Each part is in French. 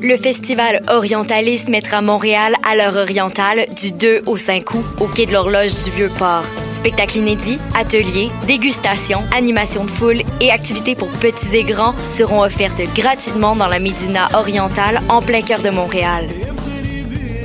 Le festival Orientalisme mettra Montréal à l'heure orientale du 2 au 5 août au quai de l'horloge du Vieux-Port. Spectacles inédits, ateliers, dégustations, animations de foule et activités pour petits et grands seront offertes gratuitement dans la Médina orientale en plein cœur de Montréal.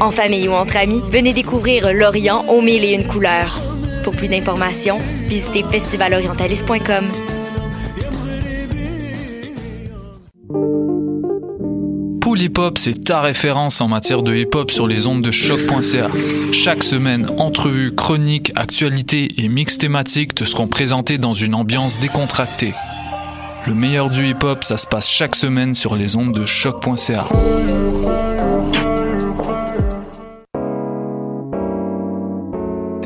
En famille ou entre amis, venez découvrir l'Orient aux mille et une couleurs. Pour plus d'informations, visitez festivalorientaliste.com. Pool Hip Hop, c'est ta référence en matière de hip hop sur les ondes de choc.ca. Chaque semaine, entrevues, chroniques, actualités et mix thématiques te seront présentés dans une ambiance décontractée. Le meilleur du hip hop, ça se passe chaque semaine sur les ondes de choc.ca.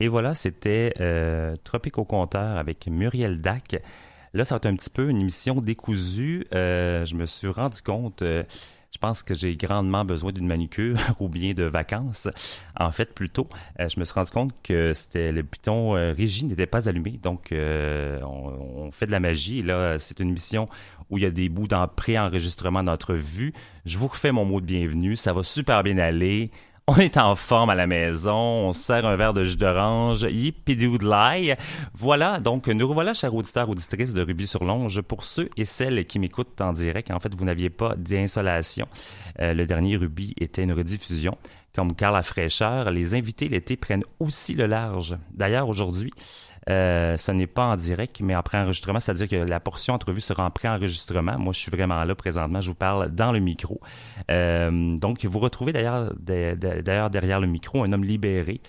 Et voilà, c'était euh, Tropique au compteur avec Muriel Dac. Là, ça va être un petit peu une émission décousue. Euh, je me suis rendu compte, euh, je pense que j'ai grandement besoin d'une manucure ou bien de vacances. En fait, plutôt, euh, je me suis rendu compte que c'était le piton Régie n'était pas allumé. Donc, on, fait de la magie. Là, c'est une émission où il y a des bouts d'en pré-enregistrement d'entrevue. Je vous refais mon mot de bienvenue. Ça va super bien aller. On est en forme à la maison, on se sert un verre de jus d'orange, yippee Voilà, donc nous revoilà, chers auditeurs, auditrices de Ruby sur Longe. Pour ceux et celles qui m'écoutent en direct, en fait, vous n'aviez pas d'insolation. Euh, le dernier Ruby était une rediffusion. Comme Carl la fraîcheur, les invités l'été prennent aussi le large. D'ailleurs, aujourd'hui, euh, ce n'est pas en direct, mais en pré-enregistrement, c'est-à-dire que la portion entrevue sera en pré-enregistrement. Moi, je suis vraiment là présentement, je vous parle dans le micro. Euh, donc, vous retrouvez d'ailleurs de- de- d'ailleurs derrière le micro un homme libéré.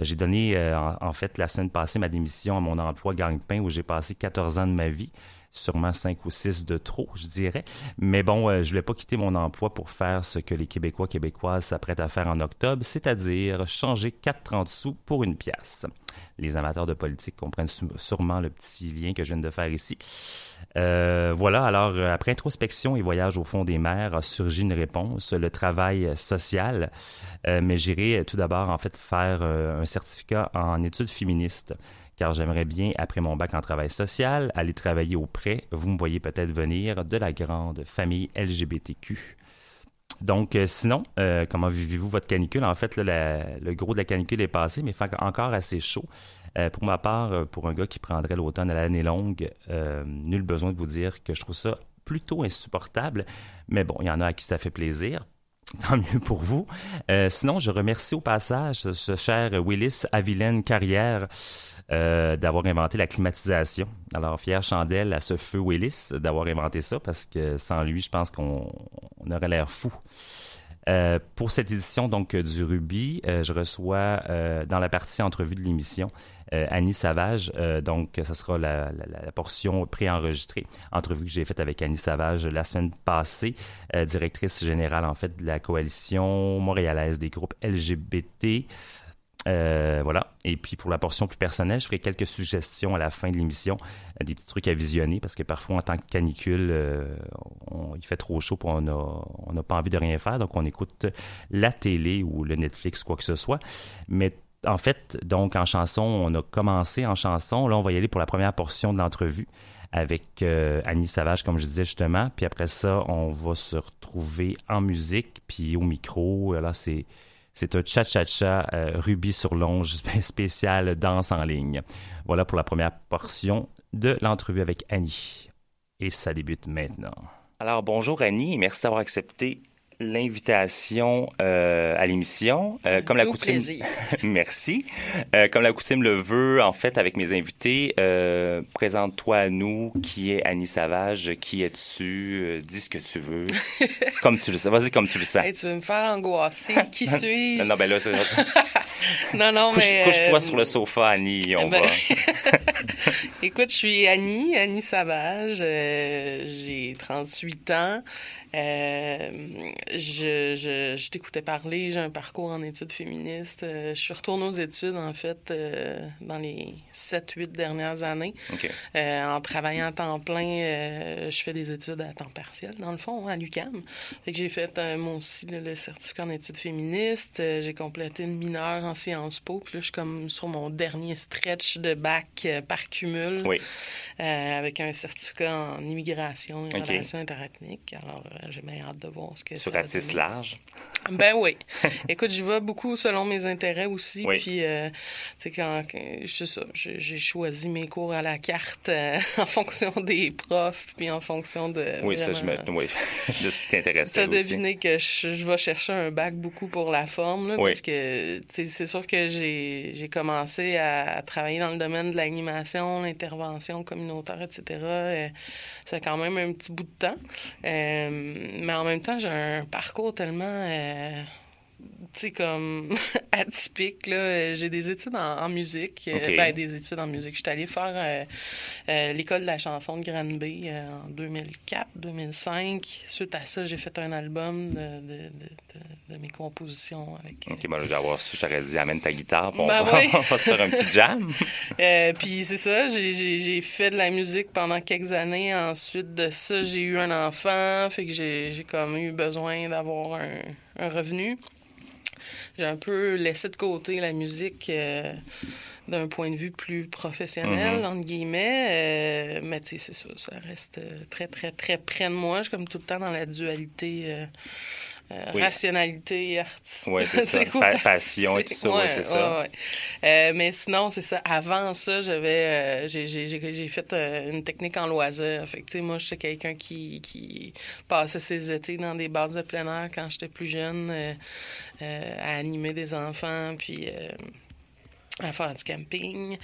J'ai donné, euh, en, fait, la semaine passée, ma démission à mon emploi Gang-Pain, où j'ai passé 14 ans de ma vie sûrement 5 ou 6 de trop, je dirais. Mais bon, euh, je voulais pas quitter mon emploi pour faire ce que les Québécois québécoises s'apprêtent à faire en octobre, c'est-à-dire changer 4,30 sous pour une pièce. Les amateurs de politique comprennent sûrement le petit lien que je viens de faire ici. Euh, voilà, alors euh, après introspection et voyage au fond des mers a surgi une réponse, le travail social. Euh, mais j'irai tout d'abord en fait faire un certificat en études féministes car j'aimerais bien, après mon bac en travail social, aller travailler auprès, vous me voyez peut-être venir, de la grande famille LGBTQ. Donc, euh, sinon, euh, comment vivez-vous votre canicule? En fait, le gros de la canicule est passé, mais fait encore assez chaud. Euh, pour ma part, pour un gars qui prendrait l'automne à l'année longue, nul besoin de vous dire que je trouve ça plutôt insupportable. Mais bon, il y en a à qui ça fait plaisir. Tant mieux pour vous. Euh, sinon, je remercie au passage ce, cher Willis Avilaine Carrière euh, d'avoir inventé la climatisation. Alors, fière chandelle à ce feu Willis d'avoir inventé ça parce que sans lui, je pense qu'on on aurait l'air fou. Euh, pour cette édition donc du Ruby, je reçois dans la partie entrevue de l'émission Annie Savage. Euh, donc, ce sera la, la- la portion préenregistrée. Entrevue que j'ai faite avec Annie Savage la semaine passée, euh, directrice générale en fait de la coalition montréalaise des groupes LGBT. Euh, voilà. Et puis pour la portion plus personnelle, je ferai quelques suggestions à la fin de l'émission, euh, des petits trucs à visionner parce que parfois en tant que canicule, euh, il fait trop chaud pour on a on n'a pas envie de rien faire, donc on écoute la télé ou le Netflix quoi que ce soit. Mais en fait, donc en chanson, on a commencé en chanson. Là, on va y aller pour la première portion de l'entrevue avec euh, Annie Savage, comme je disais justement. Puis après ça, on va se retrouver en musique, puis au micro. Là, c'est c'est un cha-cha-cha euh, Ruby sur longe spécial danse en ligne. Voilà pour la première portion de l'entrevue avec Annie. Et ça débute maintenant. Alors bonjour Annie, merci d'avoir accepté l'invitation euh, à l'émission. Euh, comme la Au coutume, merci. Euh, comme la coutume le veut, en fait, avec mes invités, euh, présente-toi à nous. Qui est Annie Savage Qui es-tu Euh, Dis ce que tu veux. comme tu le sais. Vas-y, comme tu le sens. Hey, tu veux me faire angoisser? Qui suis-je? non, ben là, c'est- Non, non, couche, mais... couche-toi euh, sur le sofa, Annie. On ben- va. Écoute, je suis Annie, Annie Savage. euh, j'ai 38 ans. Euh, je je, je t'écoutais parler, j'ai un parcours en études féministes. Euh, je suis retournée aux études, en fait, euh, dans les 7-8 dernières années. En travaillant à temps plein, je fais des études à temps partiel, dans le fond, à l'UCAM. Fait que j'ai fait, moi aussi, là, le certificat en études féministes. J'ai complété une mineure en Sciences Po. Puis là, je suis comme sur mon dernier stretch de bac par cumul. Oui. euh, avec un certificat en immigration et OK. relations interethniques. Alors, euh, j'ai bien hâte de voir ce que Sur ça donner. large. Ben oui. Écoute, j'y vais beaucoup selon mes intérêts aussi. Oui. Puis, euh, tu sais, quand, j'ai choisi mes cours à la carte euh, en fonction des profs, puis en fonction de. Oui, ça, je me... oui. de ce qui t'intéressait T'as aussi. deviné que je, je vais chercher un bac beaucoup pour la forme, là, Oui. parce que tu sais, c'est sûr que j'ai commencé à travailler dans le domaine de l'animation, l'intervention communautaire, etc. Euh, ça a quand même un petit bout de temps. Euh, mais en même temps, j'ai un parcours tellement euh, tu sais, comme atypique, là. J'ai des études en, en musique. euh, OK. ben, des études en musique. Je suis allée faire euh, euh, l'école de la chanson de Granby euh, en 2004, 2005. Suite à ça, j'ai fait un album de, de, de, de- de mes compositions avec... euh, OK, j'ai avoir su, j'aurais dit, amène ta guitare, on, Ben oui. on va se faire un petit jam. Euh, puis c'est ça, j'ai- j'ai j'ai fait de la musique pendant quelques années. Ensuite de ça, j'ai eu un enfant, fait que j'ai j'ai comme eu besoin d'avoir un, un revenu. J'ai un peu laissé de côté la musique euh, d'un point de vue plus professionnel, Mhm. entre guillemets. Euh, mais tu sais, c'est ça, ça reste euh, très, très, très près de moi. Je suis comme tout le temps dans la dualité. Euh, Oui. rationalité artistique. C'est ça. Pa- passion et tout ça, ouais, c'est ça. Euh, mais sinon, c'est ça. Avant ça, j'avais, euh, j'ai, fait euh, une technique en loisir. Fait que, moi, j'étais quelqu'un qui, qui passait ses étés dans des bases de plein air quand j'étais plus jeune, à animer des enfants, puis à faire du camping.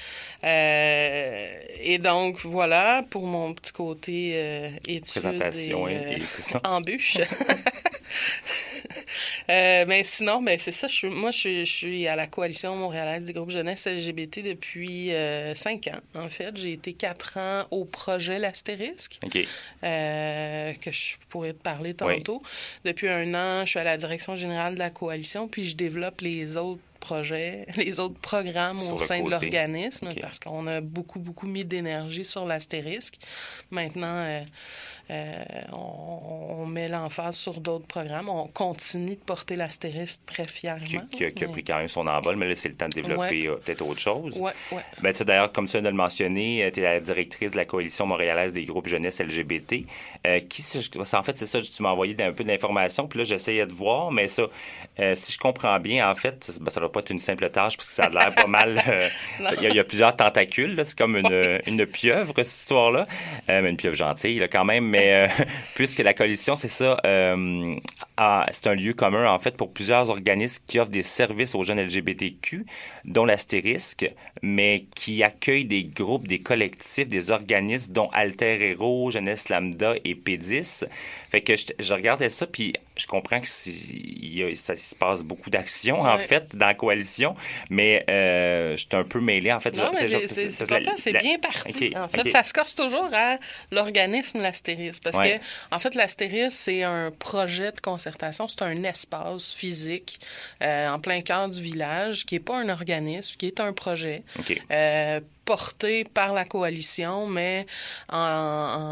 Euh, et donc, voilà, pour mon petit côté euh, études Présentation, et, euh, et embûche. Euh, mais sinon, ben, c'est ça. Je suis, moi, je suis, je suis à la coalition montréalaise des groupes jeunesse LGBT depuis euh, cinq ans. En fait, j'ai été quatre ans au projet L'Astérisque, euh, que je pourrais te parler tantôt. Depuis un an, je suis à la direction générale de la coalition, puis je développe les autres projets, les autres programmes Sur au sein de l'organisme, parce qu'on a beaucoup, beaucoup mis d'énergie sur l'astérisque. Maintenant, euh, on, on met l'emphase sur d'autres programmes. On continue de porter l'astérisque très fièrement. Qui, qui a, qui a pris quand même son envol, mais là, c'est le temps de développer euh, peut-être autre chose. Ouais, ouais. Ben, tu sais, d'ailleurs, comme tu viens de le mentionner, tu es la directrice de la coalition montréalaise des groupes jeunesse LGBT. Euh, qui, en fait, c'est ça, tu m'as envoyé un peu d'informations, puis là, j'essayais de voir, mais ça, euh, si je comprends bien, en fait, ben, ça doit pas être une simple tâche, parce que ça a l'air pas mal... Il y, a- il y a plusieurs tentacules, c'est comme une, une pieuvre, cette histoire-là. Mais une pieuvre gentille, là, quand même, mais euh, puisque la coalition, c'est ça, euh, c'est un lieu commun, en fait, pour plusieurs organismes qui offrent des services aux jeunes LGBTQ, dont l'Astérisque, mais qui accueillent des groupes, des collectifs, des organismes, dont Alter Hero, Jeunesse Lambda et P10. Fait que je, je regardais ça, puis je comprends que c'est- il y a- ça se passe beaucoup d'actions, en fait, dans la coalition, mais euh, je suis un peu mêlé, en fait. Non, mais c'est- bien parti. En fait, ça se corse toujours à l'organisme l'astérisque. Parce Ouais. que, en fait, l'astérisque, c'est un projet de concertation, c'est un espace physique euh, en plein cœur du village qui n'est pas un organisme, qui est un projet. OK. euh, porté par la coalition, mais en,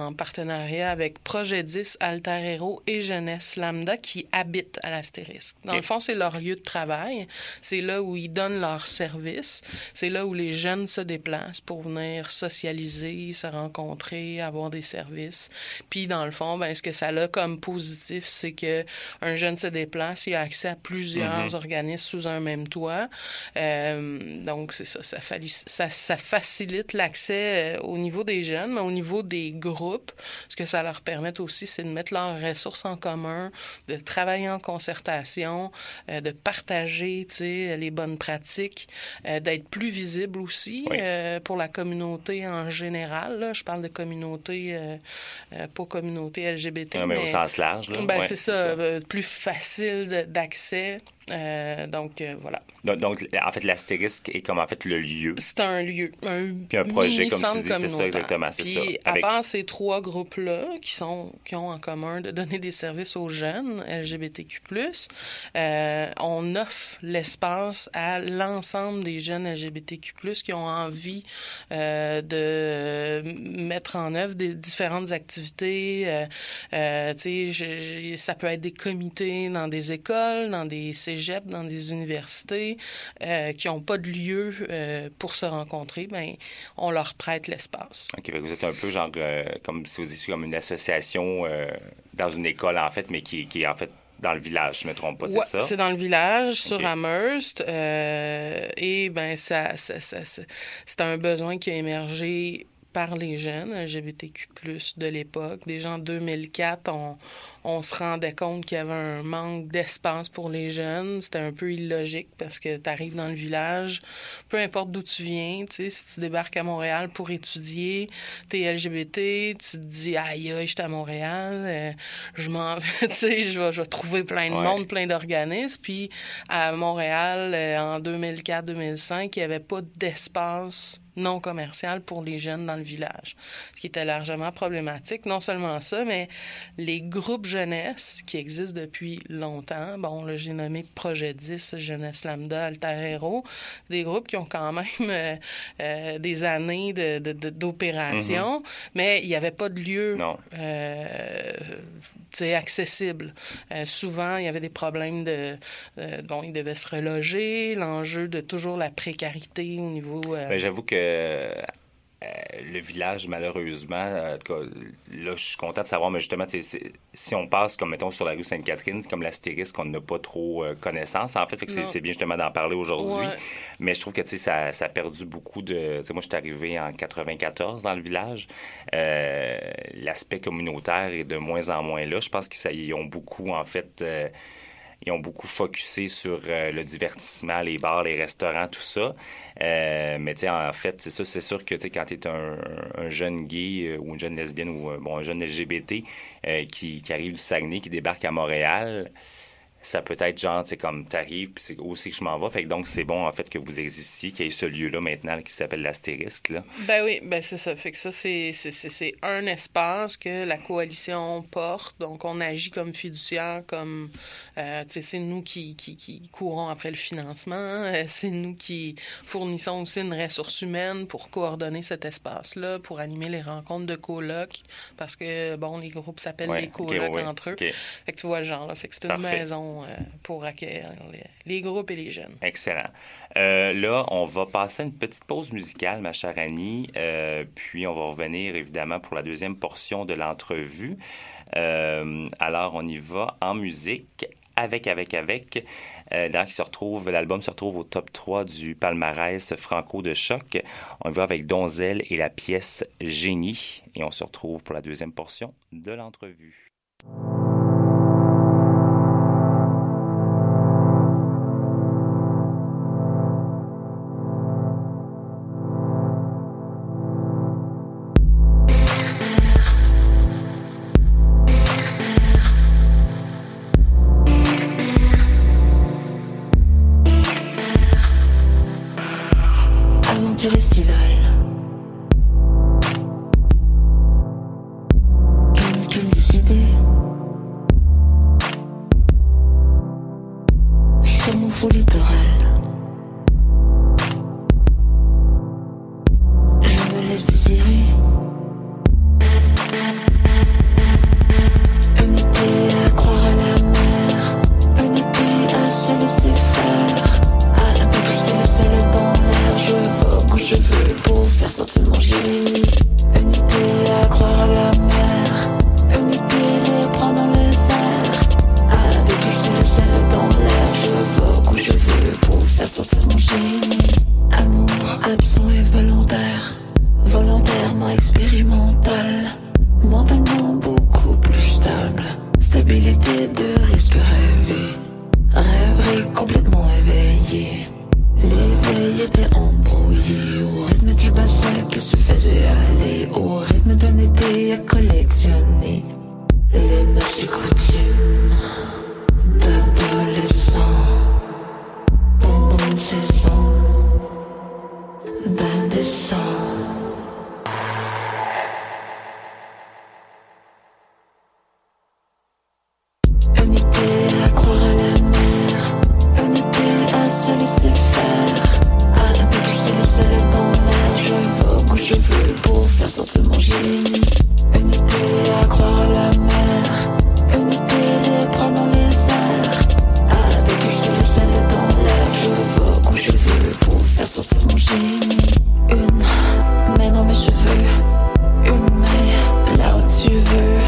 en partenariat avec Projet 10, Alter Hero et Jeunesse Lambda qui habitent à l'Astérisque. Dans le fond, c'est leur lieu de travail. C'est là où ils donnent leurs services. C'est là où les jeunes se déplacent pour venir socialiser, se rencontrer, avoir des services. Puis, dans le fond, ben, ce que ça a comme positif, c'est que un jeune se déplace, il a accès à plusieurs Mhm. organismes sous un même toit. Euh, donc, c'est ça, ça, ça, ça facilite l'accès euh, au niveau des jeunes, mais au niveau des groupes, ce que ça leur permet aussi, c'est de mettre leurs ressources en commun, de travailler en concertation, euh, de partager, les bonnes pratiques, euh, d'être plus visible aussi Oui. euh, pour la communauté en général. là. Je parle de communauté, pas communauté LGBT, Ouais, mais au sens large, là. ben, Ouais, c'est ça, plus facile d'accès. Euh, donc, euh, voilà. Donc, donc, en fait, l'astérisque est comme en fait le lieu. C'est un lieu, un, Puis un projet, comme tu dis, c'est ça, exactement, c'est ça. à Avec- part ces trois groupes-là, qui, sont, qui ont en commun de donner des services aux jeunes LGBTQ+, euh, on offre l'espace à l'ensemble des jeunes LGBTQ+, qui ont envie de mettre en œuvre des différentes activités. Tu sais, ça peut être des comités dans des écoles, dans des cégeps, dans des universités euh, qui n'ont pas de lieu euh, pour se rencontrer. Ben, on leur prête l'espace. OK, vous êtes un peu genre, euh, comme si vous disiez, comme une association dans une école, en fait, mais qui, qui est en fait dans le village, je ne me trompe pas, Ouais, c'est ça? c'est dans le village, sur Ok. Amherst. euh, et ben ça, ça, ça- ça- c'est un besoin qui a émergé par les jeunes LGBTQ+, de l'époque. Déjà en 2004, on, on se rendait compte qu'il y avait un manque d'espace pour les jeunes. C'était un peu illogique parce que tu arrives dans le village, peu importe d'où tu viens, tu sais, si tu débarques à Montréal pour étudier, t'es LGBT, tu te dis aïe aïe, je suis à Montréal, euh, je m'en vais, tu sais, je vais, je vais trouver plein de Ouais. monde, plein d'organismes. Puis à Montréal, euh, en 2004-2005, il n'y avait pas d'espace non commercial pour les jeunes dans le village, ce qui était largement problématique. Non seulement ça, mais les groupes jeunesse qui existent depuis longtemps, bon, là, j'ai nommé Projet 10, Jeunesse Lambda, Alter Hero, des groupes qui ont quand même euh, euh, des années de- de- de- d'opération, mais il n'y avait pas de lieu euh, accessible. Souvent, il y avait des problèmes de... bon, ils devaient se reloger, l'enjeu de toujours la précarité au niveau... Ben, J'avoue que euh, le village, malheureusement, euh, en tout cas, là, je suis content de savoir, mais justement, si on passe, comme mettons, sur la rue Sainte-Catherine, c'est comme l'astérisque, on n'a pas trop euh, connaissance, en fait. c'est bien justement d'en parler aujourd'hui. Ouais. Mais je trouve que, tu sais, ça, ça a perdu beaucoup de... Tu sais, moi, je suis arrivé en 94 dans le village. Euh, L'aspect communautaire est de moins en moins là. Je pense qu'ils ont beaucoup, en fait... euh, ils ont beaucoup focusé sur euh, le divertissement, les bars, les restaurants, tout ça. Euh, mais tu en fait, c'est ça, c'est sûr que tu quand tu es un, un jeune gay euh, ou une jeune lesbienne ou bon, un jeune LGBT qui, qui arrive du Saguenay, qui débarque à Montréal, ça peut être genre, sais, comme t'arrives, puis c'est aussi que je m'en vais. Fait que donc, c'est bon, en fait, que vous existiez, qu'il y ait ce lieu-là maintenant qui s'appelle l'Astérisque, là. Ben oui, ben c'est ça. Fait que ça, c'est, c'est, c'est, c'est un espace que la coalition porte. Donc, on agit comme fiduciaire, comme, euh, tu sais, c'est nous qui, qui, qui courons après le financement. Euh, C'est nous qui fournissons aussi une ressource humaine pour coordonner cet espace-là, pour animer les rencontres de colocs. Parce que, bon, les groupes s'appellent Ouais, les colocs ouais, entre eux. Fait que tu vois le genre, là. Fait que c'est une Parfait. Euh, pour accueillir les, groupes et les jeunes. Excellent. Euh, là, on va passer une petite pause musicale, ma chère Annie, euh, puis on va revenir évidemment pour la deuxième portion de l'entrevue. Alors, on y va en musique avec, avec, avec. Se retrouve, l'album se retrouve au top 3 du palmarès franco de choc. On y va avec Donzelle et la pièce Génie. Et on se retrouve pour la deuxième portion de l'entrevue. Se laisser faire, à déguster le sel dans l'air. Je vogue où je veux pour faire sortir mon génie. Un été à croire à la mer, un été les bras dans les airs, à déguster le sel dans l'air. Je vogue où je veux pour faire sortir mon génie. Une main dans mes cheveux, une main là où tu veux.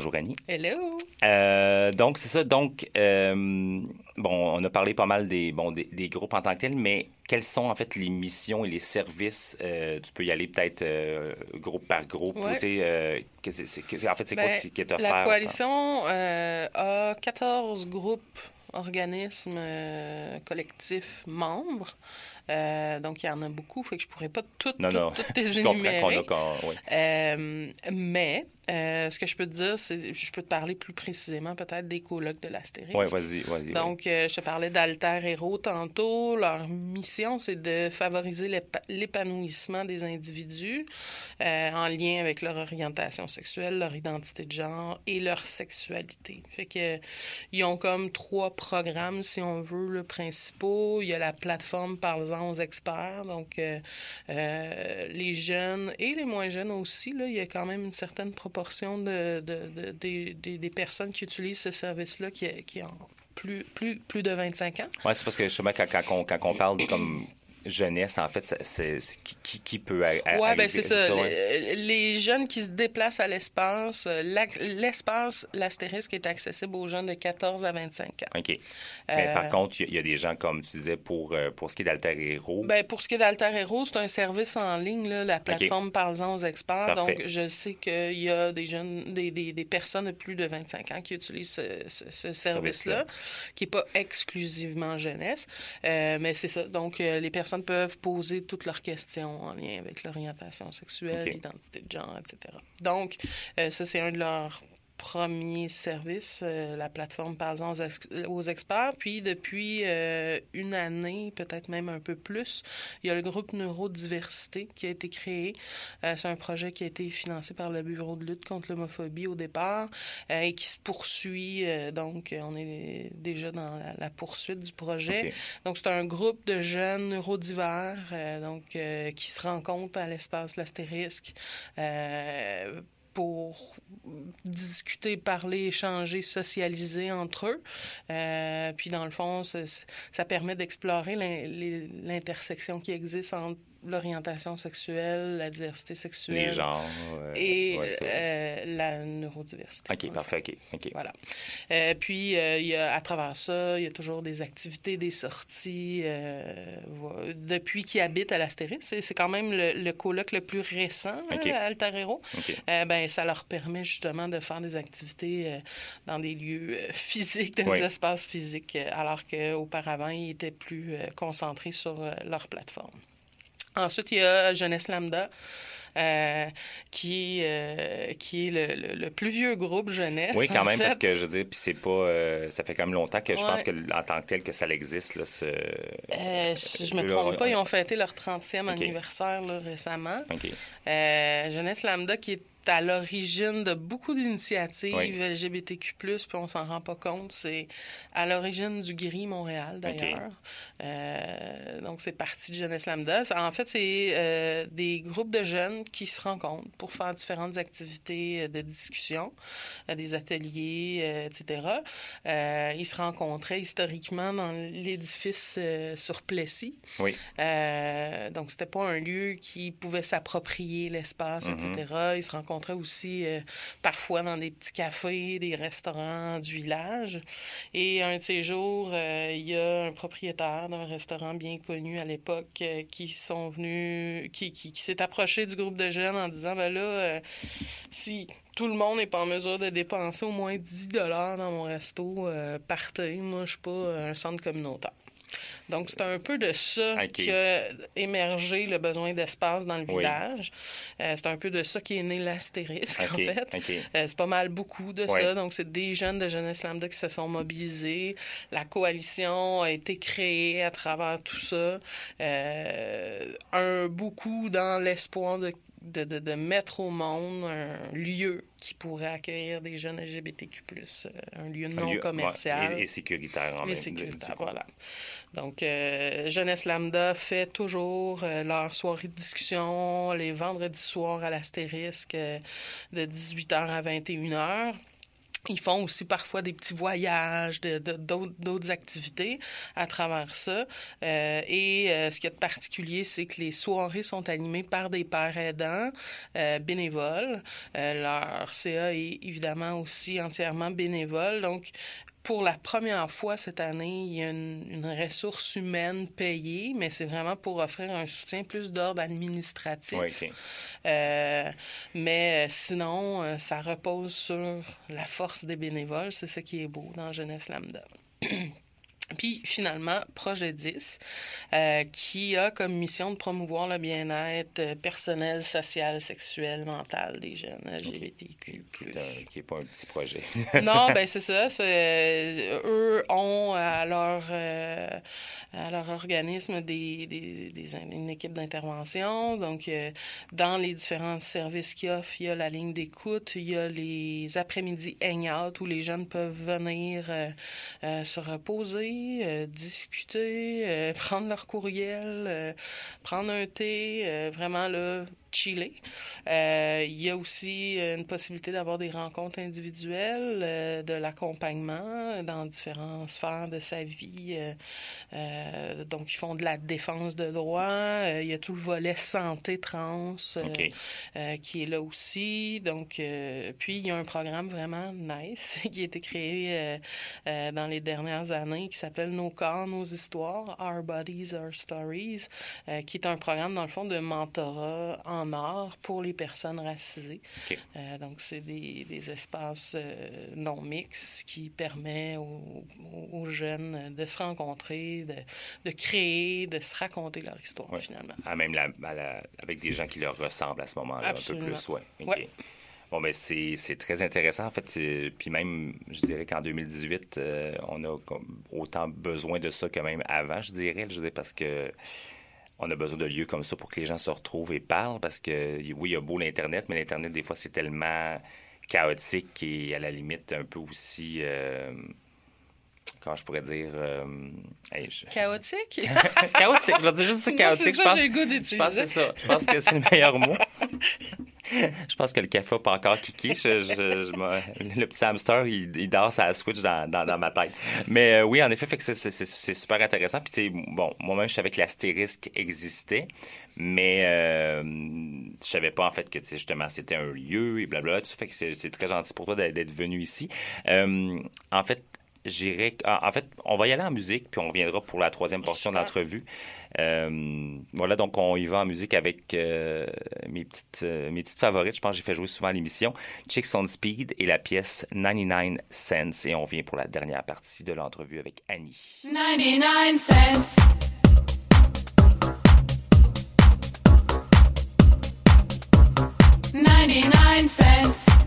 Rebonjour Annie. Hello! Euh, donc, c'est ça. Donc, euh, bon, on a parlé pas mal des, bon, des, des groupes en tant que tels, mais quelles sont en fait les missions et les services? Euh, tu peux y aller peut-être groupe par groupe. Ouais. tu sais, que- en fait, c'est quoi Ben, qui, qui est offert? La coalition a 14 groupes, organismes, euh, collectifs, membres. Euh, donc, il y en a beaucoup, fait que je pourrais pas toutes, Non, toutes, non. toutes les Je comprends énumérer. qu'on a... ouais. Euh, mais euh, ce que je peux te dire, c'est je peux te parler plus précisément peut-être des colocs de l'Astérix. Ouais, vas-y, vas-y. Donc, euh, je te parlais d'Alter Hero tantôt. Leur mission, c'est de favoriser l'épa- l'épanouissement des individus euh, en lien avec leur orientation sexuelle, leur identité de genre et leur sexualité. Fait que ils ont comme trois programmes, si on veut, le principaux. Il y a la plateforme Parlons aux experts. Donc, les jeunes et les moins jeunes aussi, là, il y a quand même une certaine proportion de, de- de- des- personnes qui utilisent ce service-là qui, qui plus, plus, plus de 25 ans. Ouais, c'est parce que justement, quand, quand, on, quand on parle comme jeunesse, en fait, c'est- qui, qui, peut Oui, ben c'est ça. Les, les jeunes qui se déplacent à l'espace, euh, l'espace, l'astérisque est accessible aux jeunes de 14 à 25 ans. OK. Mais Euh, par contre, il y, a- il y a des gens, comme tu disais, pour, euh, pour ce qui est d'Alter Hero. Ben, pour ce qui est d'Alter Hero, c'est un service en ligne, là, la plateforme Parlons aux experts. Parfait. Donc, je sais qu'il y a des jeunes, des, des, des personnes de plus de 25 ans qui utilisent ce, ce- ce service-là, qui n'est pas exclusivement jeunesse. Euh, mais c'est ça. Donc, euh, les personnes peuvent poser toutes leurs questions en lien avec l'orientation sexuelle, l'identité de genre, etc. Donc, euh, ça, c'est un de leurs premiers services, euh, la plateforme Parlons aux, ex- aux experts. Puis depuis euh, une année, peut-être même un peu plus, il y a le groupe Neurodiversité qui a été créé. Euh, c'est un projet qui a été financé par le Bureau de lutte contre l'homophobie au départ et qui se poursuit. donc, on est déjà dans la, la poursuite du projet. Donc, c'est un groupe de jeunes neurodivers donc, qui se rencontrent à l'espace L'Astérisque pour discuter, parler, échanger, socialiser entre eux. Euh, puis, dans le fond, ça, permet d'explorer l'intersection qui existe entre l'orientation sexuelle, la diversité sexuelle Les genres. euh, et ouais, euh, la neurodiversité. OK, parfait, OK. OK. Voilà. Euh, puis, il y a, à travers ça, il y a toujours des activités, des sorties. depuis qu'ils habitent à l'Astéris, c'est quand même le, le colloque le plus récent, là, à Alter Hero. OK. Euh, ben, ça leur permet justement de faire des activités dans des lieux physiques, dans Oui. des espaces physiques, alors qu'auparavant, ils étaient plus concentrés sur leur plateforme. Ensuite, il y a Jeunesse Lambda. euh, qui, euh, qui est le, le- le plus vieux groupe jeunesse. Oui, quand même, fait. parce que je veux dire, puis c'est pas. euh, ça fait quand même longtemps que je pense que, en tant que tel, que ça existe, là, ce. Je je me trompe pas, ils ont fêté leur 30e OK. anniversaire là, récemment. Jeunesse Lambda qui est à l'origine de beaucoup d'initiatives Oui. LGBTQ+, puis on s'en rend pas compte. C'est à l'origine du Gris Montréal, d'ailleurs. Euh, donc, c'est parti de Jeunesse Lambda. En fait, c'est euh, des groupes de jeunes qui se rencontrent pour faire différentes activités euh, de discussion, des ateliers, euh, etc. Ils se rencontraient historiquement dans l'édifice sur Plessis. Oui. Donc, c'était pas un lieu qui pouvait s'approprier l'espace, etc. Ils se rencontraient aussi euh, parfois dans des petits cafés, des restaurants du village. Et un de ces jours, euh, il y a un propriétaire d'un restaurant bien connu à l'époque euh, qui sont venus, qui, s'est approché du groupe de jeunes en disant, ben là, si tout le monde n'est pas en mesure de dépenser au moins 10 dollars dans mon resto, partez. Moi, je suis pas un centre communautaire. Donc, c'est un peu de ça qui a émergé le besoin d'espace dans le Oui. village. Euh, c'est un peu de ça qui est né l'astérisque, en fait. Euh, c'est pas mal beaucoup de Ouais. ça. Donc, c'est des jeunes de Jeunesse Lambda qui se sont mobilisés. La coalition a été créée à travers tout ça. Euh, un beaucoup dans l'espoir de, de, de, de mettre au monde un lieu qui pourrait accueillir des jeunes LGBTQ+, euh, un lieu Un non lieu- commercial. ouais, et, et sécuritaire en Et même sécuritaire, voilà. Donc, euh, Jeunesse Lambda fait toujours euh, leur soirée de discussion les vendredis soirs à l'Astérisque euh, de 18h à 21h. Ils font aussi parfois des petits voyages, d'autres activités à travers ça. Euh, et euh, ce qu'il y a de particulier, c'est que les soirées sont animées par des pères aidants euh, bénévoles. Leur CA est évidemment aussi entièrement bénévole. Donc, pour la première fois cette année, il y a une, une ressource humaine payée, mais c'est vraiment pour offrir un soutien plus d'ordre administratif. Oui, OK. Euh, mais euh, sinon, euh, ça repose sur la force des bénévoles. C'est ce qui est beau dans Jeunesse Lambda. Puis finalement, Projet 10, euh, qui a comme mission de promouvoir le bien-être euh, personnel, social, sexuel, mental des jeunes LGBTQ+. Euh, qui n'est pas un petit projet. non, ben c'est ça. euh, eux ont à leur, euh, à leur organisme des, des, des- une équipe d'intervention. Donc, dans les différents services qu'ils offrent, il y a la ligne d'écoute, il y a les après-midi hangout où les jeunes peuvent venir se reposer, euh, discuter, euh, prendre leur courriel, euh, prendre un thé, vraiment là, chiller. Euh, il y a aussi une possibilité d'avoir des rencontres individuelles, euh, de l'accompagnement dans différentes sphères de sa vie. Euh, donc, ils font de la défense de droit. Il y a tout le volet santé trans qui est là aussi. Donc, puis il y a un programme vraiment nice qui a été créé dans les dernières années qui s'appelle Nos corps, nos histoires, Our Bodies, Our Stories, qui est un programme dans le fond de mentorat en art pour les personnes racisées. Euh, donc, c'est des, des espaces euh, non mixtes qui permettent aux, jeunes de se rencontrer, de, de créer, de se raconter leur histoire Ouais. finalement. Même la- à la- avec des gens qui leur ressemblent à ce moment-là, un peu plus, ouais. OK. Ouais. Bon, ben c'est très intéressant. En fait, puis même, je dirais qu'en 2018, euh, on a autant besoin de ça que même avant, je dirais. Je dirais parce que on a besoin de lieux comme ça pour que les gens se retrouvent et parlent. Parce que, oui, il y a beau l'Internet, mais l'Internet, des fois, c'est tellement chaotique et à la limite un peu aussi... euh, comment je pourrais dire... euh, hey, je- Chaotique? chaotique, je vais dire juste Moi, chaotique. je ça pense- que je pense c'est ça. Je pense que c'est le meilleur mot. Je pense que le café n'a pas encore kické. Le petit hamster, il, il dort sa Switch dans, dans, dans ma tête. Mais euh, oui, en effet, fait que c'est- super intéressant. Puis, bon, moi-même, je savais que l'astérisque existait, mais euh, je savais pas, en fait, que, justement, c'était un lieu et blablabla. Ça fait que c'est très gentil pour toi d'être d'être venu ici. Euh, en fait, j'irai. En fait, on va y aller en musique, puis on reviendra pour la troisième portion de l'entrevue. Euh, voilà, donc on y va en musique avec euh, mes, petites, euh, mes petites favorites. Je pense que j'ai fait jouer souvent à l'émission. Chicks on Speed et la pièce 99 Cents. Et on vient pour la dernière partie de l'entrevue avec Annie. 99 cents. Ninety-nine cents.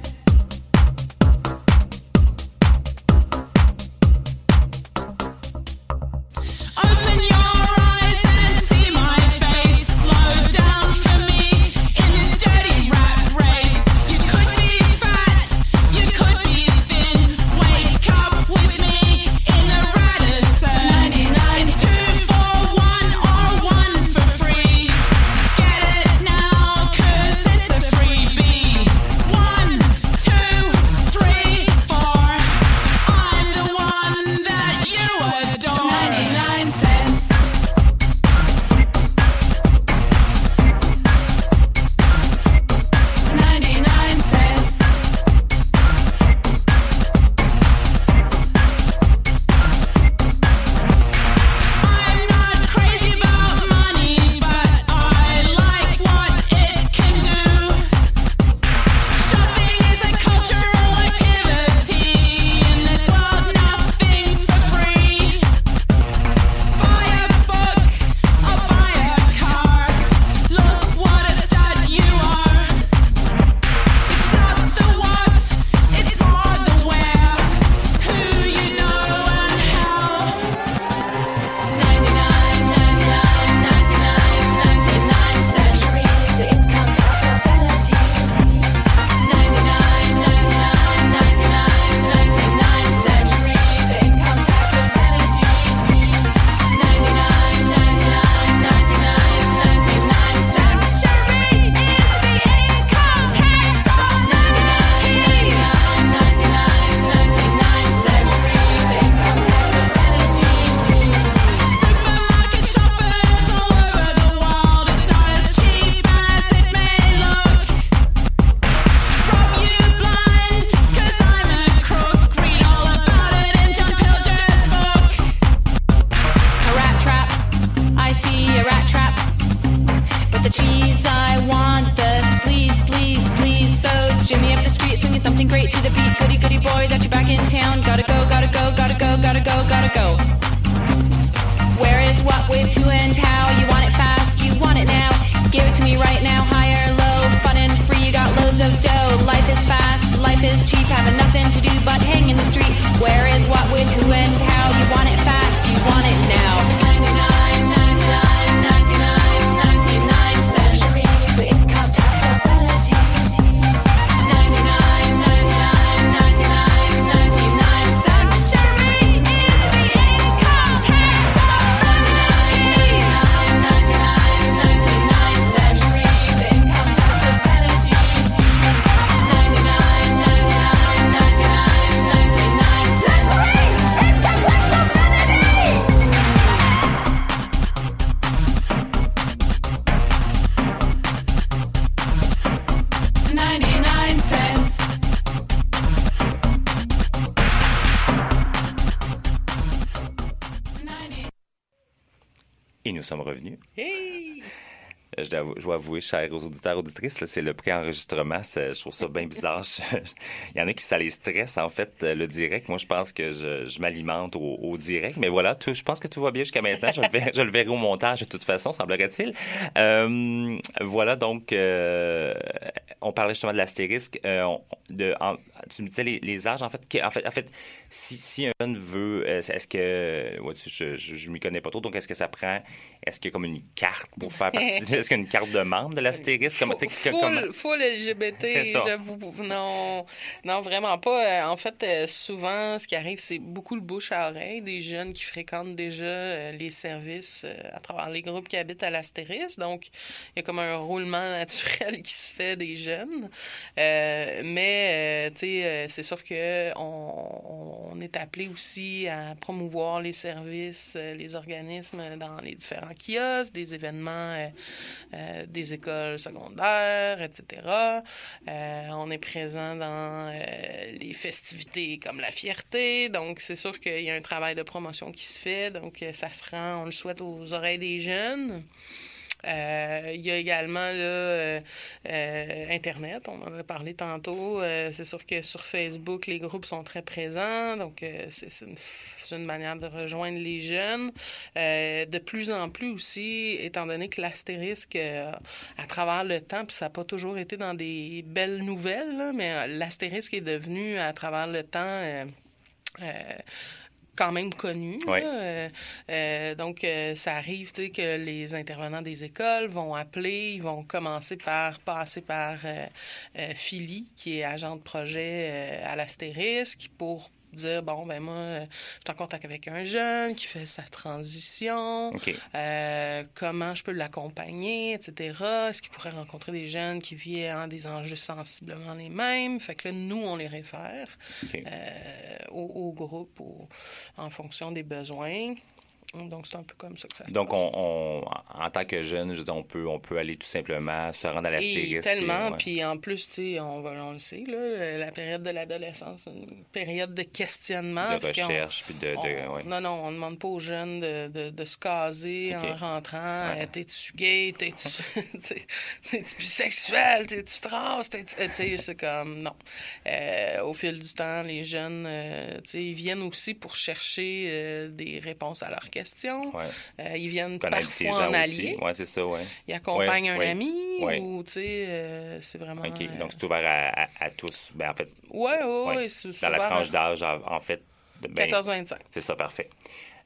Je dois, avou- je dois avouer, chers auditeurs, auditrices, c'est le pré-enregistrement. Je trouve ça bien bizarre. Il y en a qui ça les stresse, en fait, euh, le direct. Moi, je pense que je, je m'alimente au, au direct. Mais voilà, tout, je pense que tout va bien jusqu'à maintenant. Je le, verrai, je le verrai au montage de toute façon, semblerait-il. Euh, voilà, donc, euh, on parlait justement de l'astérisque. Euh, de, tu me disais les, les âges, en fait. en fait, en fait si, si un jeune veut, euh, est-ce que. ouais, je je m'y connais pas trop, donc est-ce que ça prend. Est-ce qu'il y a comme une carte pour faire partie. Est-ce qu'il y a une carte de membre de l'astérisque? Comment- Full, full LGBT, j'avoue. Non, non, vraiment pas. Euh, En fait, euh, souvent, ce qui arrive, c'est beaucoup le bouche à oreille des jeunes qui fréquentent déjà euh, les services à travers les groupes qui habitent à l'Astéris. Donc, il y a comme un roulement naturel qui se fait des jeunes. Euh, mais, tu sais, c'est sûr que on, on est appelé aussi à promouvoir les services, les organismes dans les différents kiosques, des événements, euh, des écoles secondaires, etc. Euh, on est présent dans euh, les festivités comme la fierté. Donc, c'est sûr qu'il y a un travail de promotion qui se fait. Donc, ça se rend, on le souhaite, aux oreilles des jeunes. Euh, il y a également là, euh, euh, Internet, on en a parlé tantôt. C'est sûr que sur Facebook, les groupes sont très présents, donc c'est une, manière de rejoindre les jeunes. De plus en plus aussi, étant donné que l'astérisque, à travers le temps, puis ça n'a pas toujours été dans des belles nouvelles, mais l'astérisque est devenu, à travers le temps, quand même connu. Euh, euh, donc, euh, ça arrive que les intervenants des écoles vont appeler, ils vont commencer par passer par Philly, qui est agent de projet à l'Astérisque, pour dire, bon, ben moi, euh, je suis en contact avec un jeune qui fait sa transition, euh, comment je peux l'accompagner, etc. Est-ce qu'il pourrait rencontrer des jeunes qui vivent en des enjeux sensiblement les mêmes? Fait que là, nous, on les réfère OK. euh, au, au groupe au- en fonction des besoins. Donc, c'est un peu comme ça que ça se Donc, passe. on, on- en tant que jeune, je dire, on peut, on peut aller tout simplement se rendre à l'astérisque. tellement, et, ouais. puis en plus, tu sais, on, le sait, là, la période de l'adolescence, une période de questionnement. de recherche, puis de... de on- ouais. Non, non, on ne demande pas aux jeunes de, de, de se caser en rentrant. Ouais. Euh, T'es-tu gay? T'es-tu t'es- t'es-tu bisexuel? T'es-tu trans? T'es-tu- euh, tu sais, c'est comme, non. Euh, au fil du temps, les jeunes, euh, tu sais, ils viennent aussi pour chercher euh, des réponses à leurs questions. Ouais. Euh, ils viennent Connaître parfois en allié. C'est ça, ouais. Ils accompagnent Ouais, un ami ou, tu sais, euh, c'est vraiment... OK. euh, Donc, c'est ouvert à, à- à tous. Ben, en fait, ouais. ouais. c'est dans la tranche d'âge, en, en fait. de- ben, 14-25. C'est ça, parfait.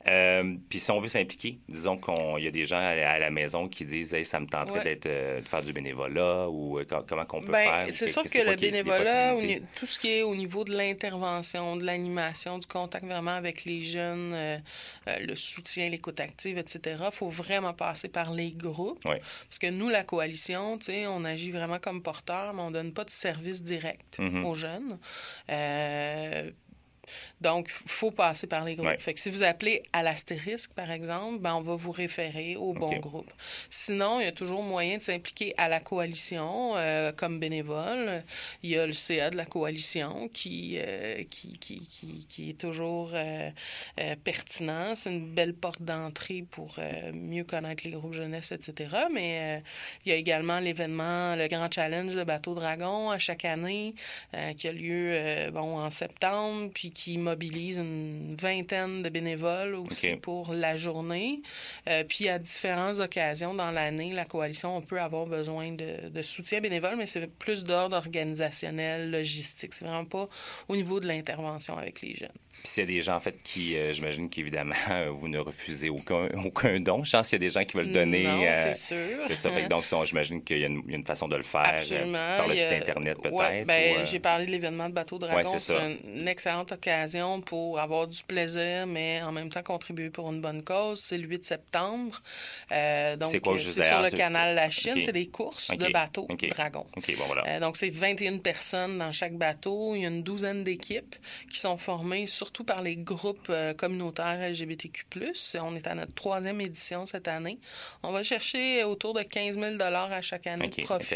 Euh, Puis si on veut s'impliquer, disons qu'il y a des gens à, à la maison qui disent hey, ça me tenterait Ouais. d'être euh, de faire du bénévolat ou euh, co- comment qu'on peut Ben, faire? c'est sûr que le bénévolat, tout ce qui est au niveau de l'intervention, de l'animation, du contact vraiment avec les jeunes, le soutien, l'écoute active, etc., faut vraiment passer par les groupes. Ouais. Parce que nous, la coalition, on agit vraiment comme porteur, mais on donne pas de service direct Mhm. aux jeunes. Donc, il faut passer par les groupes. Ouais. Fait que si vous appelez à l'astérisque, par exemple, ben, on va vous référer au bon groupe. Sinon, il y a toujours moyen de s'impliquer à la coalition euh, comme bénévole. Il y a le CA de la coalition qui, euh, qui, qui, qui, qui est toujours euh, pertinent. C'est une belle porte d'entrée pour mieux connaître les groupes jeunesse, etc. Mais il y a également l'événement, le grand challenge de Bateau Dragon à chaque année qui a lieu bon, en septembre, puis qui mobilise une vingtaine de bénévoles aussi pour la journée. Euh, puis à différentes occasions dans l'année, la coalition, on peut avoir besoin de, de soutien bénévole, mais c'est plus d'ordre organisationnel, logistique. C'est vraiment pas au niveau de l'intervention avec les jeunes. Puis s'il y a des gens, en fait, qui, euh, j'imagine qu'évidemment, euh, vous ne refusez aucun, aucun don. Je pense qu'il y a des gens qui veulent donner. Non, euh, c'est sûr. c'est ça. Donc, j'imagine qu'il y, a une- il y a une façon de le faire Absolument. par le site Internet, peut-être. Ouais, ben, ou, J'ai parlé de l'événement de Bateau Dragon. Ouais, c'est une excellente occasion pour avoir du plaisir, mais en même temps contribuer pour une bonne cause. C'est le 8 septembre. Donc, C'est quoi, juste sur le canal La Chine. C'est des courses de bateaux OK. Dragon. OK, bon, voilà. Donc, c'est 21 personnes dans chaque bateau. Il y a une douzaine d'équipes qui sont formées sur surtout par les groupes euh, communautaires LGBTQ+. On est à notre troisième édition cette année. On va chercher autour de 15 000 à chaque année de profit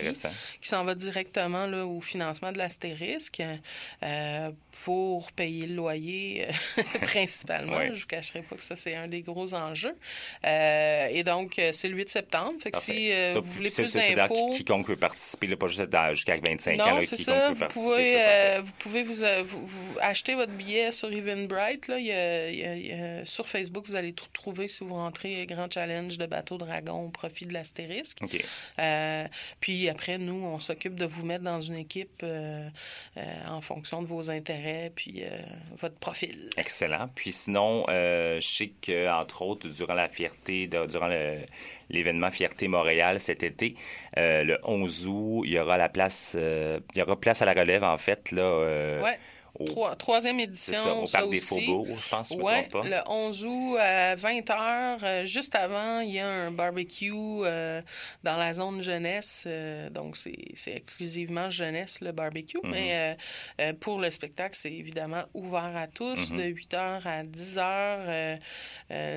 qui s'en va directement là, au financement de l'astérisque euh, pour payer le loyer euh, principalement. Je vous cacherai pas que ça, c'est un des gros enjeux. Euh, et donc, c'est le 8 septembre. Fait que Parfait. si euh, Ça, vous voulez plus d'infos... qui- Quiconque peut participer, là, pas juste jusqu'à 25 ans, là, c'est quiconque ça. peut Vous pouvez, c'est vous pouvez vous, vous, vous acheter votre billet sur Eventbrite. Là. Il y a- il y a- il y a- sur Facebook, vous allez tout trouver si vous rentrez Grand Challenge de bateau dragon au profit de l'astérisque. Euh, puis après, nous, on s'occupe de vous mettre dans une équipe euh, euh, en fonction de vos intérêts puis euh, votre profil. Excellent. Puis sinon, euh, je sais que entre autres, durant la fierté, de- durant le- l'événement Fierté Montréal cet été, euh, le 11 août, il y aura la place, euh, il y aura place à la relève en fait là. euh, Ouais. Au- Trois- troisième édition, ça, au ça parc des aussi. Faubourgs, je pense, si je me Ouais, trompe pas. le 11 août à 20h, juste avant, il y a un barbecue euh, dans la zone jeunesse. euh, donc, c'est exclusivement jeunesse, le barbecue. Mhm. Mais euh, euh, pour le spectacle, c'est évidemment ouvert à tous, Mhm. de 8h à 10h. euh,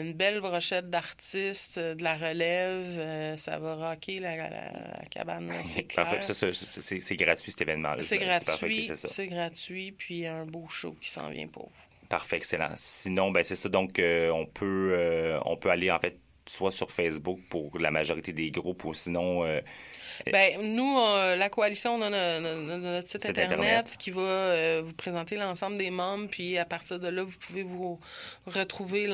une belle brochette d'artistes, euh, de la relève. euh, ça va rocker la, la- la cabane, c'est. Parfait. C'est gratuit cet événement-là. C'est gratuit, c'est gratuit, puis un beau show qui s'en vient pour vous. Parfait, excellent. Sinon, ben c'est ça. Donc, euh, on peut euh, on peut aller en fait soit sur Facebook pour la majorité des groupes ou sinon euh, Ben, nous, euh, la coalition, on a no- no- no- notre site Internet, Internet. qui va euh, vous présenter l'ensemble des membres. Puis à partir de là, vous pouvez vous retrouver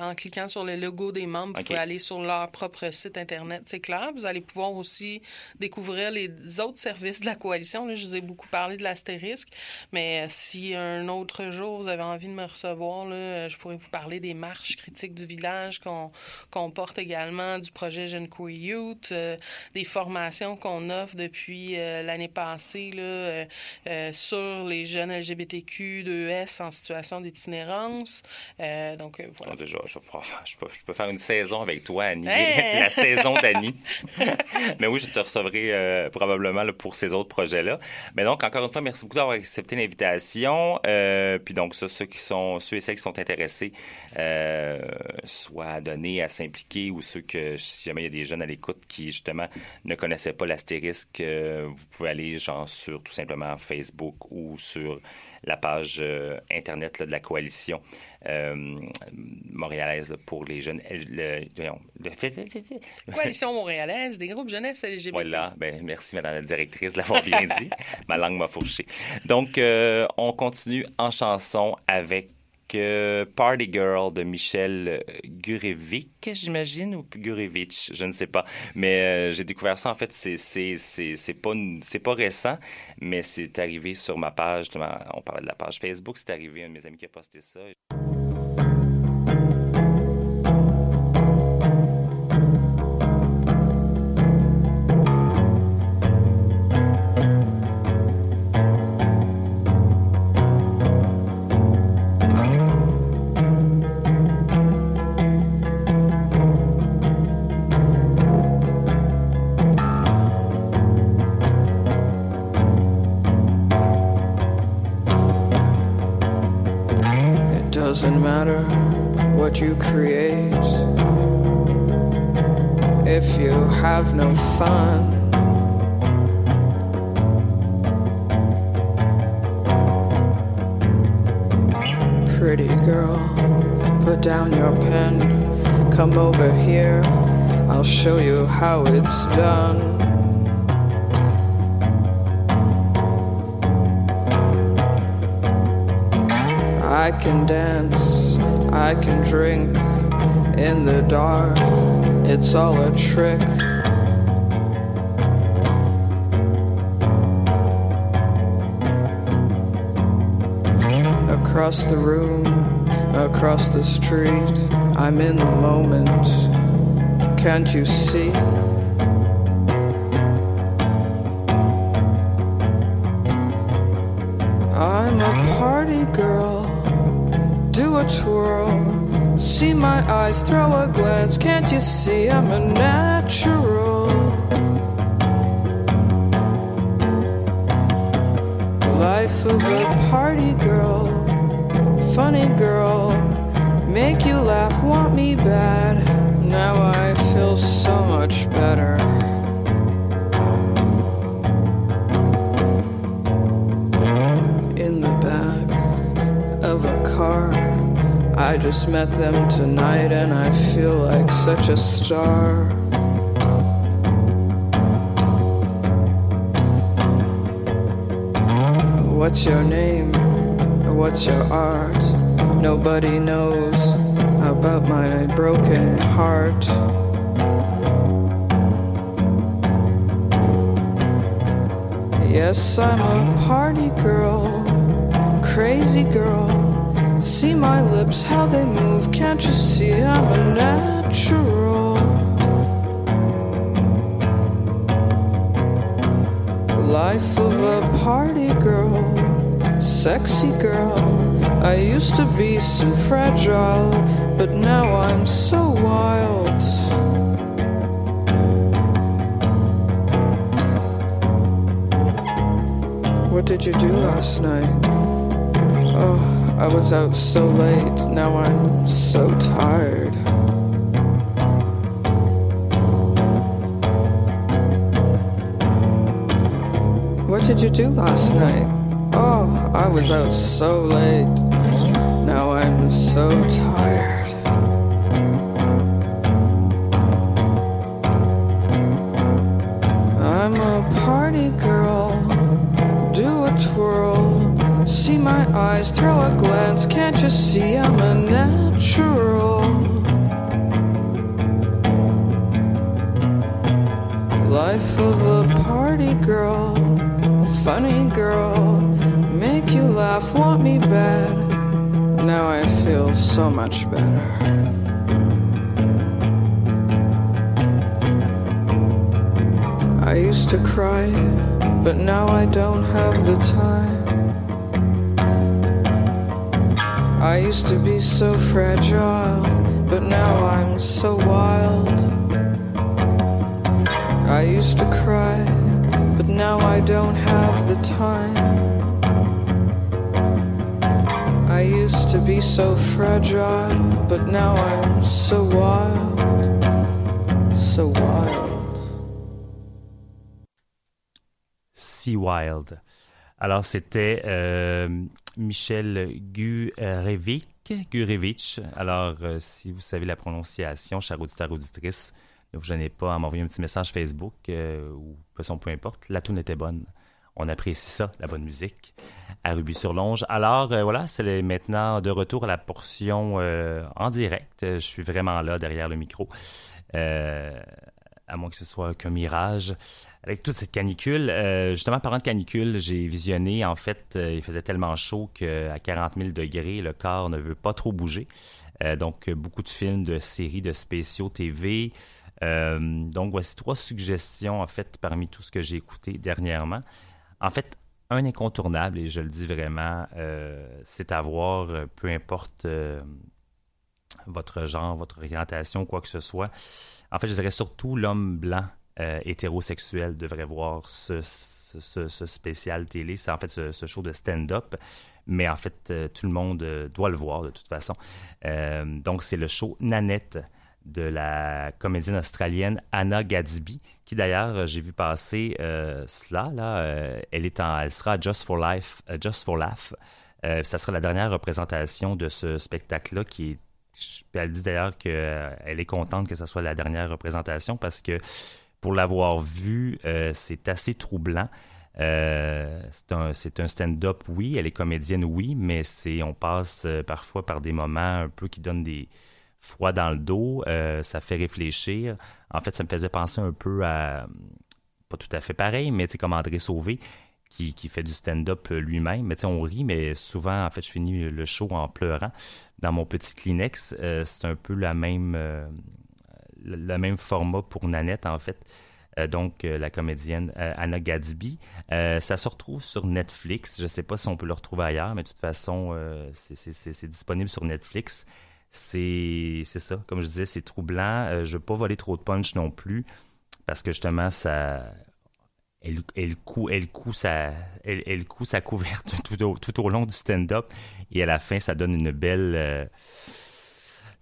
en, cliquant sur le logo des membres. Vous pouvez aller sur leur propre site Internet, c'est clair. Vous allez pouvoir aussi découvrir les autres services de la coalition. Là, je vous ai beaucoup parlé de l'astérisque. Mais euh, si un autre jour, vous avez envie de me recevoir, là, je pourrais vous parler des marches critiques du village qu'on qu'on porte également, du projet Jeune Queer Youth, euh, des formations qu'on offre depuis euh, l'année passée là, euh, euh, sur les jeunes LGBTQ2S en situation d'itinérance. Donc, voilà. Déjà, je, peux, je peux faire une saison avec toi, Annie. Hey! la saison d'Annie. Mais oui, je te recevrai probablement là, pour ces autres projets-là. Mais donc, encore une fois, merci beaucoup d'avoir accepté l'invitation. Puis donc, ça, ceux qui sont, ceux et celles qui sont intéressés, soit à donner, à s'impliquer, ou ceux que, si jamais il y a des jeunes à l'écoute qui, justement, ne connaissaient pas l'astérisque, euh, vous pouvez aller, genre, sur tout simplement Facebook ou sur la page euh, Internet là, de la coalition euh, montréalaise là, pour les jeunes. Le, Coalition montréalaise, des groupes jeunesse LGBT. voilà, ben, merci Madame la directrice de l'avoir bien dit. Ma langue m'a fourché. Donc, on continue en chanson avec euh, Party Girl de Michel Gurevich, j'imagine, ou Gurevich, je ne sais pas. Mais euh, j'ai découvert ça, en fait, c'est pas pas récent, mais c'est arrivé sur ma page. On parlait de la page Facebook, c'est arrivé un de mes amis qui a posté ça. You create if you have no fun. Pretty girl, put down your pen, come over here, I'll show you how it's done. I can dance, I can drink in the dark, it's all a trick. Across the room, across the street, I'm in the moment. Can't you see? See my eyes, throw a glance. Can't you see I'm a natural? Just met them tonight and I feel like such a star. What's your name? What's your art? Nobody knows about my broken heart. Yes, I'm a party girl, crazy girl. See my lips, how they move. Can't you see I'm a natural? Life of a party girl, sexy girl. I used to be so fragile, but now I'm so wild. What did you do last night? Oh, I was out so late, now I'm so tired. What did you do last night? Oh, I was out so late. Now I'm so tired. Don't have the time. I used to be so fragile, but now I'm so wild. I used to cry, but now I don't have the time. I used to be so fragile, but now I'm Sea Wild. Alors, c'était euh, Michel Gurevich. Gurevich. Alors, euh, si vous savez la prononciation, cher auditeur, auditrice, ne vous gênez pas à m'envoyer un petit message Facebook euh, ou façon, peu importe. La tune était bonne. On apprécie ça, la bonne musique, à Ruby-sur-Longe. Alors, euh, voilà, c'est maintenant de retour à la portion en direct. Je suis vraiment là, derrière le micro. À moins que ce soit qu'un mirage. Avec toute cette canicule, euh, justement, parlant de canicule, j'ai visionné, en fait, euh, il faisait tellement chaud qu'à 40 000 degrés, le corps ne veut pas trop bouger. Euh, donc, beaucoup de films, de séries, de spéciaux TV. Donc, voici trois suggestions, en fait, parmi tout ce que j'ai écouté dernièrement. En fait, un incontournable, et je le dis vraiment, c'est à voir, peu importe votre genre, votre orientation, quoi que ce soit. En fait, je dirais surtout l'homme blanc euh, hétérosexuel devrait voir ce, spécial télé. C'est en fait ce, show de stand-up. Mais en fait, euh, tout le monde euh, doit le voir de toute façon. Euh, donc, c'est le show Nanette de la comédienne australienne Anna Gadsby, qui d'ailleurs, j'ai vu passer cela. Là, elle, est en, elle sera à Just for Life, Just for Laugh. Euh, ça sera la dernière représentation de ce spectacle-là qui Elle dit d'ailleurs qu'elle est contente que ce soit la dernière représentation parce que pour l'avoir vu, euh, c'est assez troublant. Euh, c'est un, un stand-up, oui. Elle est comédienne, oui, mais c'est on passe euh, parfois par des moments un peu qui donnent des froids dans le dos. Ça fait réfléchir. En fait, ça me faisait penser un peu à pas tout à fait pareil, mais tu comme André Sauvé qui, fait du stand-up lui-même. Mais tu on rit, mais souvent, en fait, je finis le show en pleurant dans mon petit Kleenex. C'est un peu la même, le, même format pour Nanette, en fait. Euh, donc, euh, la comédienne euh, Anna Gadsby. Ça se retrouve sur Netflix. Je ne sais pas si on peut le retrouver ailleurs, mais de toute façon, c'est- disponible sur Netflix. C'est ça, comme je disais, c'est troublant. Je ne veux pas voler trop de punch non plus, parce que justement, ça elle, elle, elle, sa, elle, sa couverte tout au, tout au long du stand-up. Et à la fin, ça donne une belle.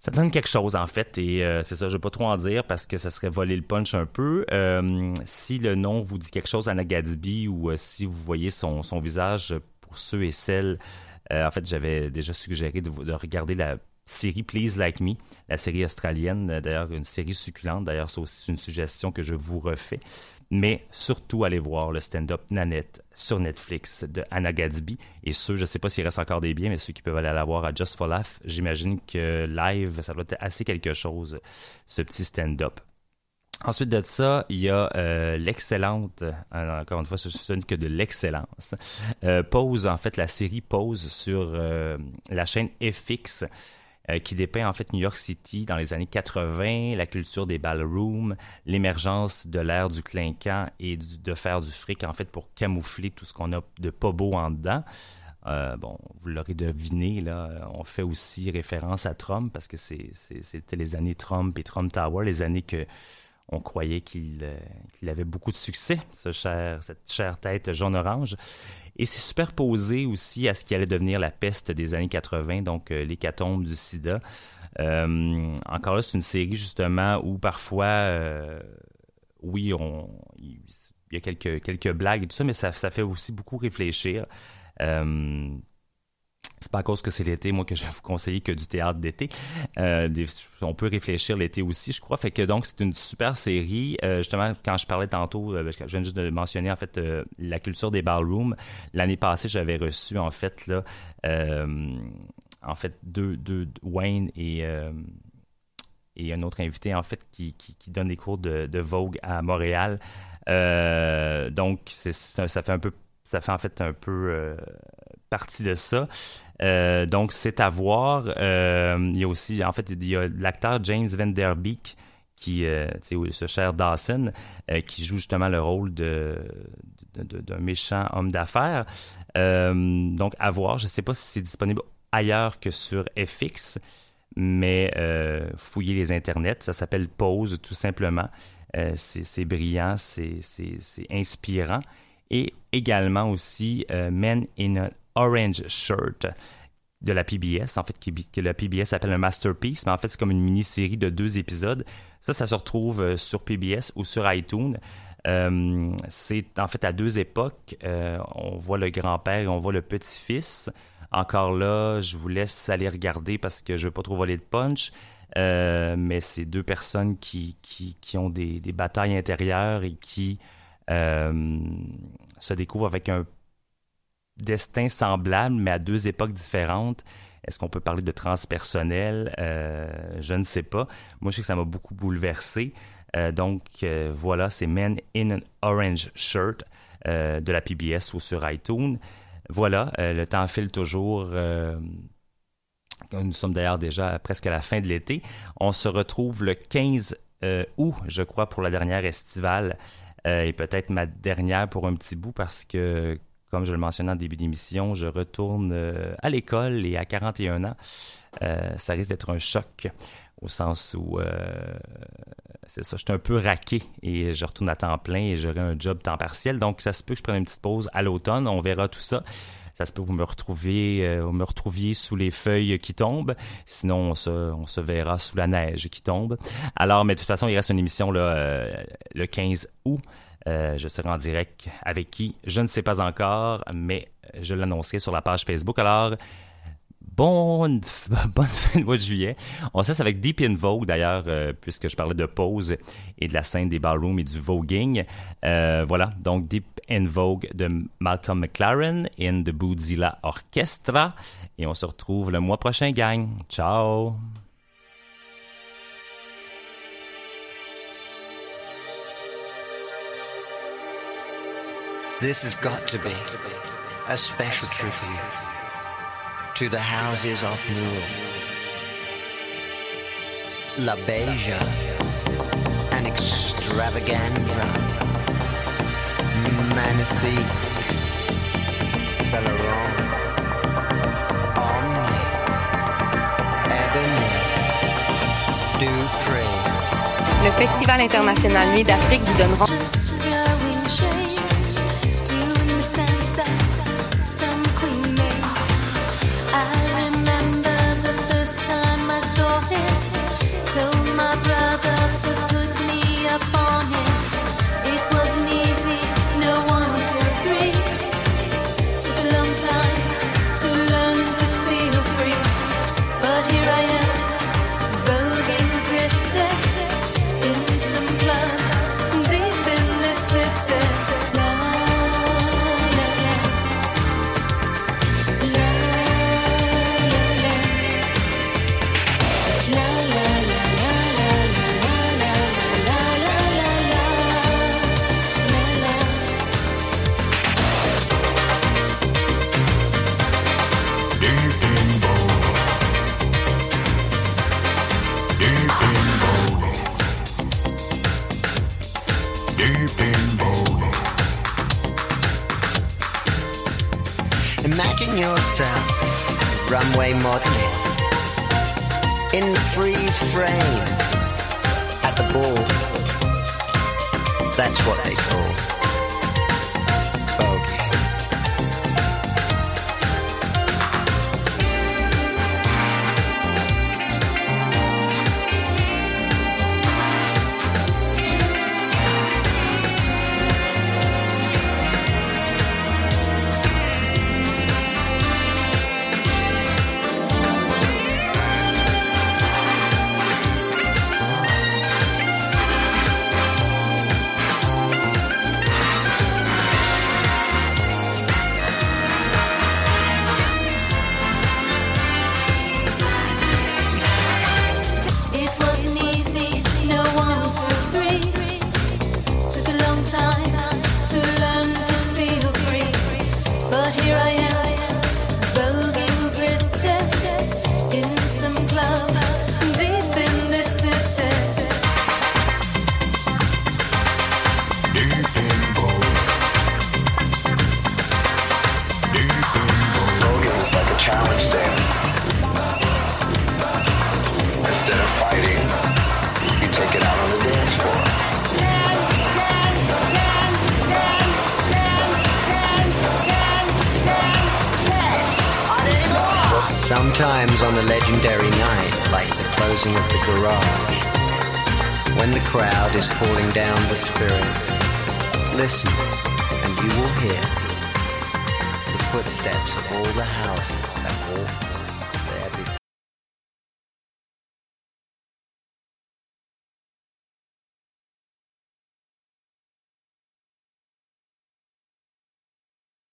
Ça donne quelque chose, en fait. Et euh, c'est ça, je vais pas trop en dire parce que ça serait voler le punch un peu. Euh, si le nom vous dit quelque chose, Anna Gadsby, ou euh, si vous voyez son, son visage, pour ceux et celles. euh, en fait, j'avais déjà suggéré de, de regarder la série Please Like Me, la série australienne, d'ailleurs une série succulente, d'ailleurs c'est aussi une suggestion que je vous refais. Mais surtout, allez voir le stand-up Nanette sur Netflix de Anna Gadsby. Et ceux, je ne sais pas s'il reste encore des billets, mais ceux qui peuvent aller la voir à Just for Laugh, j'imagine que live, ça doit être assez quelque chose, ce petit stand-up. Ensuite de ça, il y a euh, l'excellente, euh, encore une fois, ce n'est que de l'excellence. Euh, Pose, en fait, la série Pose sur la chaîne FX, euh, qui dépeint en fait New York City dans les années 80, la culture des ballrooms, l'émergence de l'ère du clinquant et de faire du fric, en fait, pour camoufler tout ce qu'on a de pas beau en dedans. Euh, bon, vous l'aurez deviné, là, euh, on fait aussi référence à Trump parce que c'était les années Trump et Trump Tower, les années que on croyait qu'il euh, qu'il avait beaucoup de succès, ce cher, cette chère tête jaune-orange. Et c'est superposé aussi à ce qui allait devenir la peste des années 80, donc euh, l'hécatombe du sida. Euh, encore là, c'est une série justement où parfois, euh, oui, on, il il y a quelques, quelques blagues et tout ça, mais ça, ça fait aussi beaucoup réfléchir. C'est pas à cause que c'est l'été, moi, que je vais vous conseiller que du théâtre d'été. Euh, on peut réfléchir l'été aussi, je crois. Fait que donc, c'est une super série. Euh, justement, quand je parlais tantôt, euh, je viens juste de mentionner, en fait, la culture des ballrooms. L'année passée, j'avais reçu, en fait, là, en fait, deux, deux, Wayne et, et un autre invité, en fait, qui, qui, donne des cours de, de Vogue à Montréal. Donc, c'est, ça, fait un peu, ça fait en fait un peu partie de ça. Euh, donc, c'est à voir. Euh, il y a aussi, en fait, il y a l'acteur James Van Der Beek, qui, euh, ce cher Dawson, euh, qui joue justement le rôle d'un méchant homme d'affaires. Donc, à voir. Je ne sais pas si c'est disponible ailleurs que sur FX, mais fouillez les internets. Ça s'appelle Pause, tout simplement. C'est, brillant, c'est, inspirant. Et également aussi Men in an Orange Shirt de la PBS, en fait, que la PBS appelle un masterpiece, mais en fait, c'est comme une mini-série de deux épisodes. Ça, ça se retrouve euh, sur PBS ou sur iTunes. Euh, c'est en fait à deux époques. Euh, on voit le grand-père et on voit le petit-fils. Encore là, je vous laisse aller regarder parce que je ne veux pas trop voler de punch. Mais c'est deux personnes qui, ont des, des batailles intérieures et qui se découvrent avec un destin semblable, mais à deux époques différentes. Est-ce qu'on peut parler de transpersonnel? Euh, je ne sais pas. Moi, je sais que ça m'a beaucoup bouleversé. Euh, donc, euh, voilà, c'est Men in an Orange Shirt de la PBS ou sur iTunes. Voilà, le temps file toujours. nous sommes d'ailleurs déjà presque à la fin de l'été. On se retrouve le 15 euh, août, je crois, pour la dernière estivale. Et peut-être ma dernière pour un petit bout parce que, comme je le mentionnais en début d'émission, je retourne euh, à l'école et à 41 ans, euh, ça risque d'être un choc au sens où euh, c'est ça, je suis un peu raqué et je retourne à temps plein et j'aurai un job temps partiel. Donc, ça se peut que je prenne une petite pause à l'automne. On verra tout ça. Ça se peut que vous me retrouviez, vous me retrouviez sous les feuilles qui tombent. Sinon, on se, on se verra sous la neige qui tombe. Alors, mais de toute façon, il reste une émission le 15 août. Euh, je serai en direct avec qui? Je ne sais pas encore, mais je l'annoncerai sur la page Facebook. Alors, bonne, fin de mois de juillet. On cesse avec Deep in Vogue, d'ailleurs, euh, puisque je parlais de pause et de la scène des ballrooms et du voguing. Euh, voilà, donc Deep in Vogue de Malcolm McLaren in the Bootzilla Orchestra. Et on se retrouve le mois prochain, gang. Ciao! This has got to be a special tribute to the houses of Noor. La Beja, an extravaganza. Saint Laurent, Omni, Ebony, Dupree. Le Festival international Nuit d'Afrique vous donnera